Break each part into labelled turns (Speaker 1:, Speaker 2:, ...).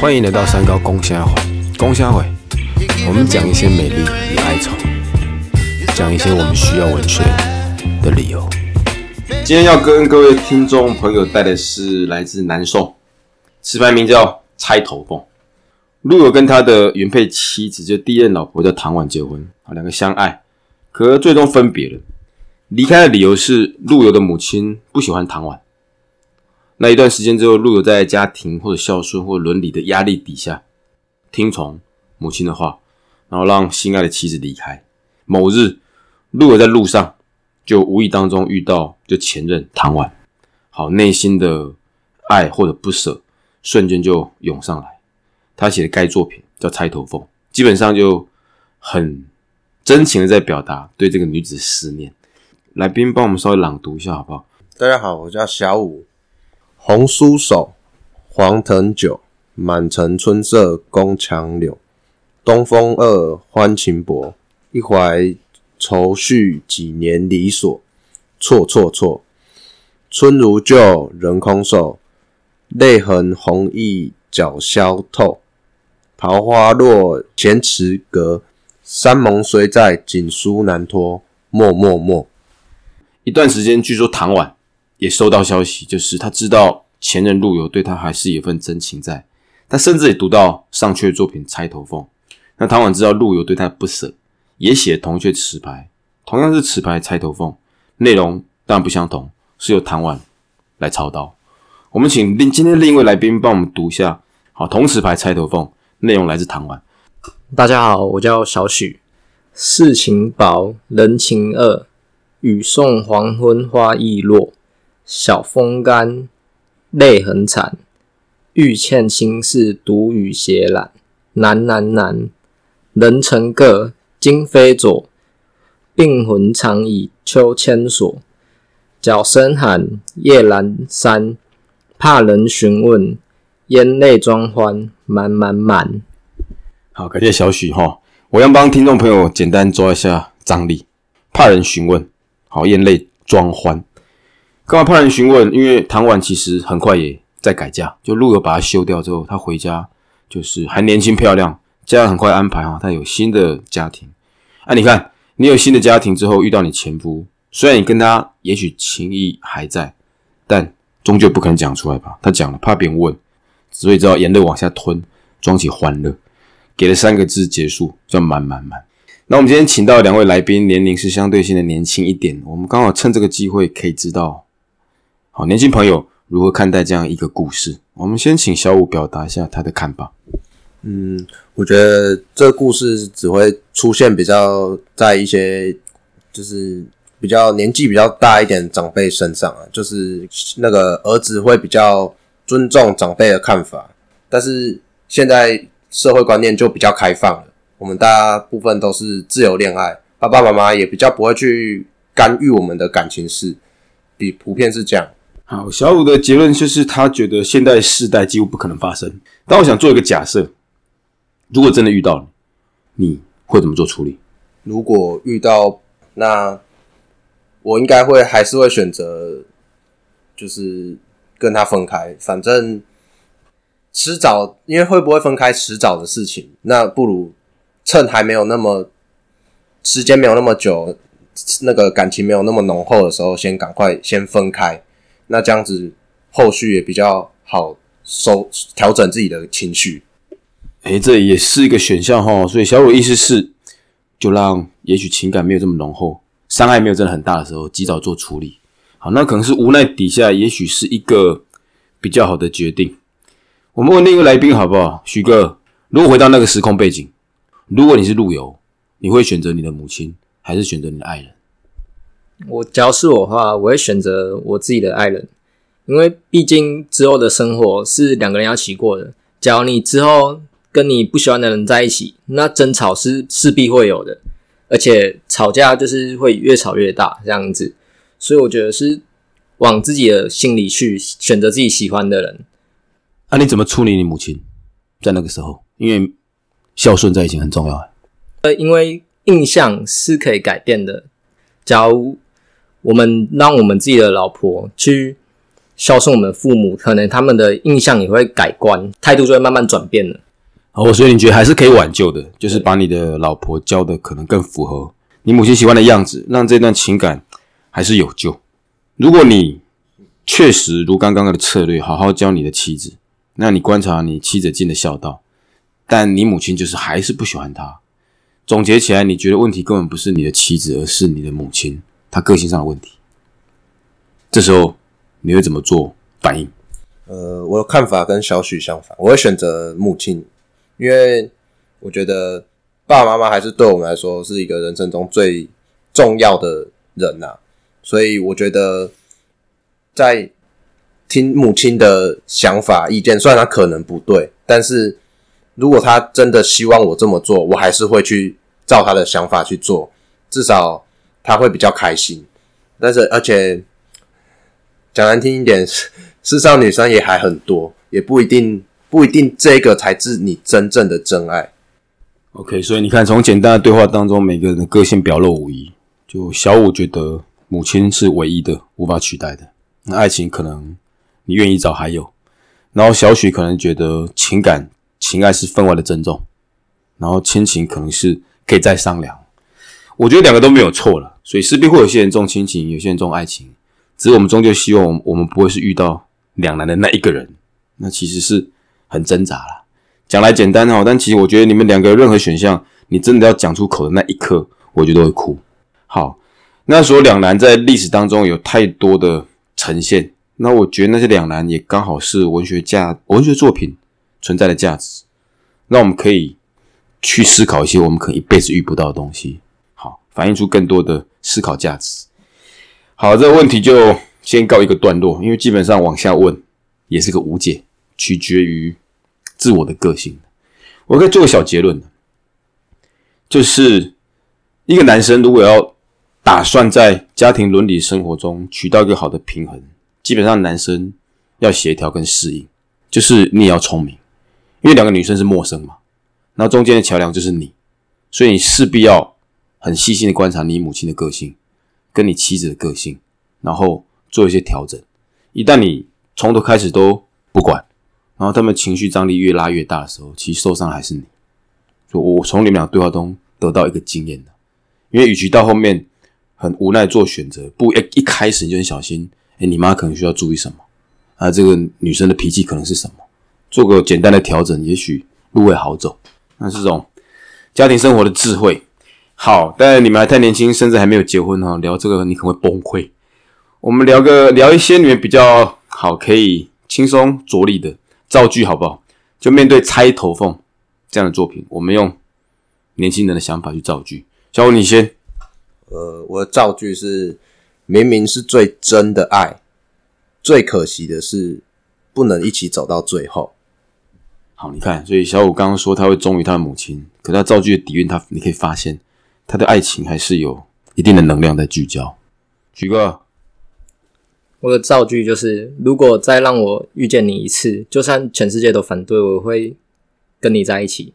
Speaker 1: 欢迎来到三高公虾会，公虾会，我们讲一些美丽与哀愁，讲一些我们需要文学的理由。
Speaker 2: 今天要跟各位听众朋友带的是来自南宋，词牌名叫《钗头凤》。陆游跟他的原配妻子，就第一任老婆叫唐婉结婚，啊，两个相爱，可最终分别了。离开的理由是陆游的母亲不喜欢唐婉。那一段时间之后，陆游在家庭或者孝顺或伦理的压力底下，听从母亲的话，然后让心爱的妻子离开。某日，陆游在路上就无意当中遇到就前任唐婉，好内心的爱或者不舍瞬间就涌上来。他写的该作品叫《钗头凤》，基本上就很真情的在表达对这个女子思念。来宾帮我们稍微朗读一下好不好？
Speaker 3: 大家好，我叫小五。红酥手，黄藤酒，满城春色宫墙柳。东风二，欢情薄，一怀愁绪几年离索。错错错，春如旧，人空瘦，泪痕红浥鲛绡透。桃花落，前池阁，山盟虽在，锦书难托。莫莫莫。
Speaker 2: 一段时间，据说唐婉也收到消息，就是他知道前任陆游对他还是有份真情在，他甚至也读到上阙作品《钗头凤》。那唐婉知道陆游对他不舍，也写同阙词牌，同样是词牌《钗头凤》，内容当然不相同，是由唐婉来操刀。我们请另今天另一位来宾帮我们读一下，好，同词牌《钗头凤》，内容来自唐婉。
Speaker 4: 大家好，我叫小许。世情薄，人情恶，雨送黄昏花易落。晓风干，泪痕惨。欲欠心事，独语斜懒。难难难，人成各，今非昨。病魂常以秋千索。角声寒，夜阑珊。怕人询问，咽泪装欢，满满满。
Speaker 2: 好，感谢小许哈。我要帮听众朋友简单抓一下张力，怕人询问，好，咽泪装欢。干嘛怕人询问？因为唐婉其实很快也在改嫁，就陆游把她休掉之后，她回家就是还年轻漂亮，家人很快安排哈，她有新的家庭。啊，你看，你有新的家庭之后遇到你前夫，虽然你跟他也许情谊还在，但终究不肯讲出来吧？他讲了，怕别人问，所以只好眼泪往下吞，装起欢乐。给了三个字结束，叫满满满。那我们今天请到两位来宾，年龄是相对性的年轻一点。我们刚好趁这个机会，可以知道，好年轻朋友如何看待这样一个故事。我们先请小五表达一下他的看法。
Speaker 3: 嗯，我觉得这故事只会出现比较在一些就是比较年纪比较大一点长辈身上啊，就是那个儿子会比较尊重长辈的看法，但是现在。社会观念就比较开放了，我们大部分都是自由恋爱，爸爸妈妈也比较不会去干预我们的感情事，比普遍是这样。
Speaker 2: 好，小五的结论就是他觉得现代世代几乎不可能发生。但我想做一个假设，如果真的遇到了，你会怎么做处理？
Speaker 3: 如果遇到，那我应该会还是会选择，就是跟他分开，反正。迟早，因为会不会分开，迟早的事情，那不如趁还没有那么时间没有那么久，那个感情没有那么浓厚的时候，先赶快先分开，那这样子后续也比较好收调整自己的情绪。
Speaker 2: 哎，这也是一个选项哈。所以小五意思是，就让也许情感没有这么浓厚，伤害没有真的很大的时候，及早做处理。好，那可能是无奈底下，也许是一个比较好的决定。我们问另一个来宾好不好？许哥，如果回到那个时空背景，如果你是陆游，你会选择你的母亲，还是选择你的爱人？
Speaker 4: 我假如是我的话，我会选择我自己的爱人，因为毕竟之后的生活是两个人要一起过的。假如你之后跟你不喜欢的人在一起，那争吵是势必会有的，而且吵架就是会越吵越大这样子。所以我觉得是往自己的心里去选择自己喜欢的人。
Speaker 2: 那你怎么处理你母亲在那个时候？因为孝顺在一起很重要。
Speaker 4: 呃，因为印象是可以改变的。假如我们让我们自己的老婆去孝顺我们父母，可能他们的印象也会改观，态度就会慢慢转变了。
Speaker 2: 哦，所以你觉得还是可以挽救的，就是把你的老婆教的可能更符合你母亲喜欢的样子，让这段情感还是有救。如果你确实如刚刚的策略，好好教你的妻子，那你观察你妻子尽的孝道，但你母亲就是还是不喜欢他。总结起来，你觉得问题根本不是你的妻子，而是你的母亲，他个性上的问题。这时候你会怎么做反应？
Speaker 3: 呃，我的看法跟小许相反，我会选择母亲，因为我觉得爸爸妈妈还是对我们来说是一个人生中最重要的人呐、所以我觉得在听母亲的想法意见，虽然他可能不对，但是如果他真的希望我这么做，我还是会去照他的想法去做，至少他会比较开心。但是而且讲难听一点，世 世上女生也还很多，也不一定不一定这个才是你真正的真爱。
Speaker 2: OK，所以你看，从简单的对话当中，每个人的个性表露无遗。就小五觉得母亲是唯一的，无法取代的。那爱情可能你愿意找还有，然后小许可能觉得情感情爱是分外的珍重，然后亲情可能是可以再商量。我觉得两个都没有错了，所以势必会有些人重亲情，有些人重爱情。只是我们终究希望我们不会是遇到两难的那一个人，那其实是很挣扎啦。讲来简单哦，但其实我觉得你们两个任何选项，你真的要讲出口的那一刻，我觉得会哭。好，那时候两难在历史当中有太多的呈现，那我觉得那些两难也刚好是文学价文学作品存在的价值，那我们可以去思考一些我们可能一辈子遇不到的东西，好，反映出更多的思考价值。好，这个问题就先告一个段落，因为基本上往下问也是个无解，取决于自我的个性。我可以做个小结论，就是一个男生如果要打算在家庭伦理生活中取到一个好的平衡，基本上男生要协调跟适应，就是你也要聪明，因为两个女生是陌生嘛，然后中间的桥梁就是你，所以你势必要很细心的观察你母亲的个性，跟你妻子的个性，然后做一些调整。一旦你从头开始都不管，然后他们情绪张力越拉越大的时候，其实受伤还是你。就我从你们俩对话中得到一个经验的，因为与其到后面很无奈做选择，不一一开始你就很小心，哎，你妈可能需要注意什么啊？这个女生的脾气可能是什么？做个简单的调整，也许路会好走。那这种家庭生活的智慧。好，但你们还太年轻，甚至还没有结婚哈，聊这个你可能会崩溃。我们聊个聊一些你们比较好，可以轻松着力的造句，好不好？就面对猜头缝这样的作品，我们用年轻人的想法去造句。小五，你先。
Speaker 3: 呃，我的造句是：明明是最真的爱，最可惜的是不能一起走到最后。
Speaker 2: 好，你看，所以小五刚刚说他会忠于他的母亲，可他造句的底蕴，他你可以发现他的爱情还是有一定的能量在聚焦。举个，
Speaker 4: 我的造句就是：如果再让我遇见你一次，就算全世界都反对，我会跟你在一起。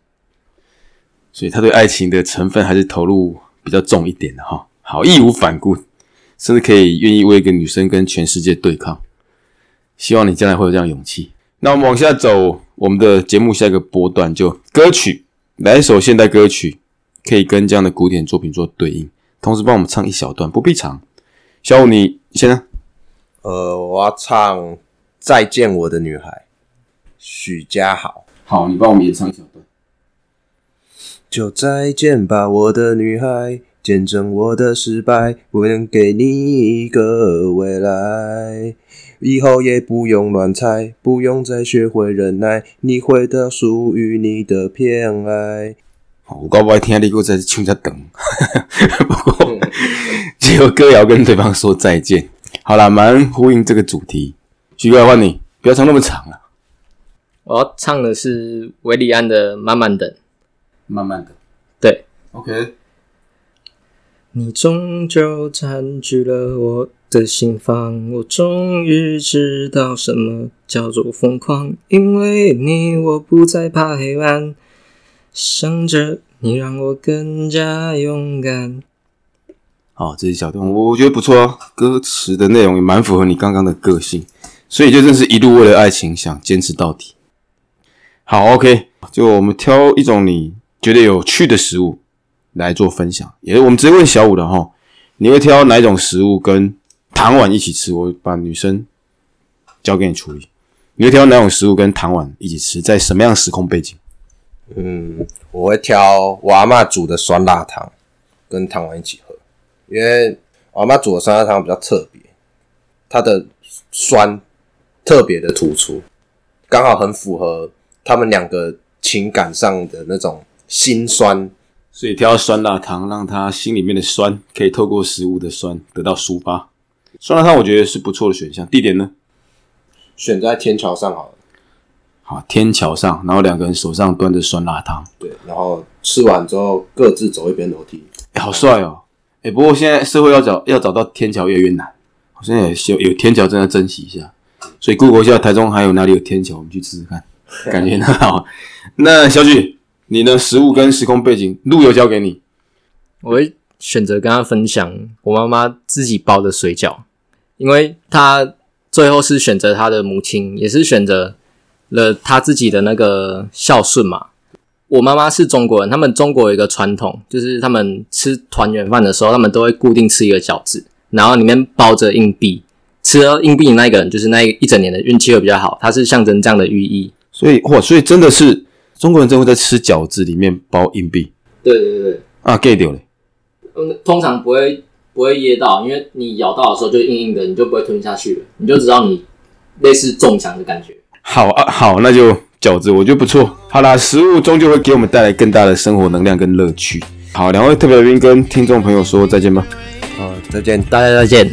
Speaker 2: 所以他对爱情的成分还是投入比较重一点的哈。好，义无反顾，甚至可以愿意为一个女生跟全世界对抗。希望你将来会有这样勇气。那我们往下走，我们的节目下一个波段就歌曲，来一首现代歌曲，可以跟这样的古典作品做对应，同时帮我们唱一小段，不必长。小五，你先呢？
Speaker 3: 呃，我要唱《再见我的女孩》，许家豪。
Speaker 2: 好，你帮我们演唱一小段。
Speaker 3: 就再见吧，我的女孩，见证我的失败，我能给你一个未来。以后也不用乱猜，不用再学会忍耐，你会得到属于你的偏爱。
Speaker 2: 好，我搞不好听你给我在唱在等，不过只有歌谣跟对方说再见。好啦，蛮呼应这个主题。徐哥换你，不要唱那么长了，
Speaker 4: 我要唱的是维里安的《慢慢等》。
Speaker 2: 慢慢等。
Speaker 4: 对
Speaker 2: ，OK，
Speaker 4: 你终究占据了我的心房，我终于知道什么叫做疯狂。因为你，我不再怕黑暗，想着你让我更加勇敢。
Speaker 2: 好，这是小段，我我觉得不错啊。歌词的内容也蛮符合你刚刚的个性，所以就真是一路为了爱情想坚持到底。好，OK，就我们挑一种你觉得有趣的食物来做分享，也是我们直接问小五的哈，你会挑哪种食物跟糖碗一起吃？我把女生交给你处理，你会挑哪种食物跟糖碗一起吃？在什么样的时空背景？
Speaker 3: 嗯，我会挑我阿嬷煮的酸辣汤跟汤丸一起喝，因为我阿嬷煮的酸辣汤比较特别，它的酸特别的突出，刚好很符合他们两个情感上的那种心酸。
Speaker 2: 所以挑酸辣汤，让他心里面的酸可以透过食物的酸得到抒发。酸辣汤我觉得是不错的选项。地点呢？
Speaker 3: 选在天桥上好了，
Speaker 2: 好，天桥上，然后两个人手上端着酸辣汤，
Speaker 3: 对，然后吃完之后各自走一边楼梯。
Speaker 2: 哎、好帅哦！哎、不过现在社会要找要找到天桥越来越难，我现在也有有天桥，真的珍惜一下。所以 Google 一下台中还有哪里有天桥，我们去试试看，感觉很好。那小许，你的食物跟时空背景，路由交给你。
Speaker 4: 我会选择跟他分享我妈妈自己包的水饺，因为她最后是选择她的母亲，也是选择了他自己的那个孝顺嘛。我妈妈是中国人，他们中国有一个传统，就是他们吃团圆饭的时候，他们都会固定吃一个饺子，然后里面包着硬币。吃了硬币的那个人，就是那一整年的运气会比较好，它是象征这样的寓意。
Speaker 2: 所以哇，所以真的是中国人真会在吃饺子里面包硬币
Speaker 4: 对对对，
Speaker 2: 啊，get 掉了。
Speaker 4: 嗯，通常不会不会噎到，因为你咬到的时候就硬硬的，你就不会吞下去了，你就知道你类似中奖的感觉。
Speaker 2: 好啊，好，那就饺子，我觉得不错。好啦，食物终究会给我们带来更大的生活能量跟乐趣。好，两位特别来宾跟听众朋友说再见吧。
Speaker 3: 好，再见。
Speaker 4: 大家再见。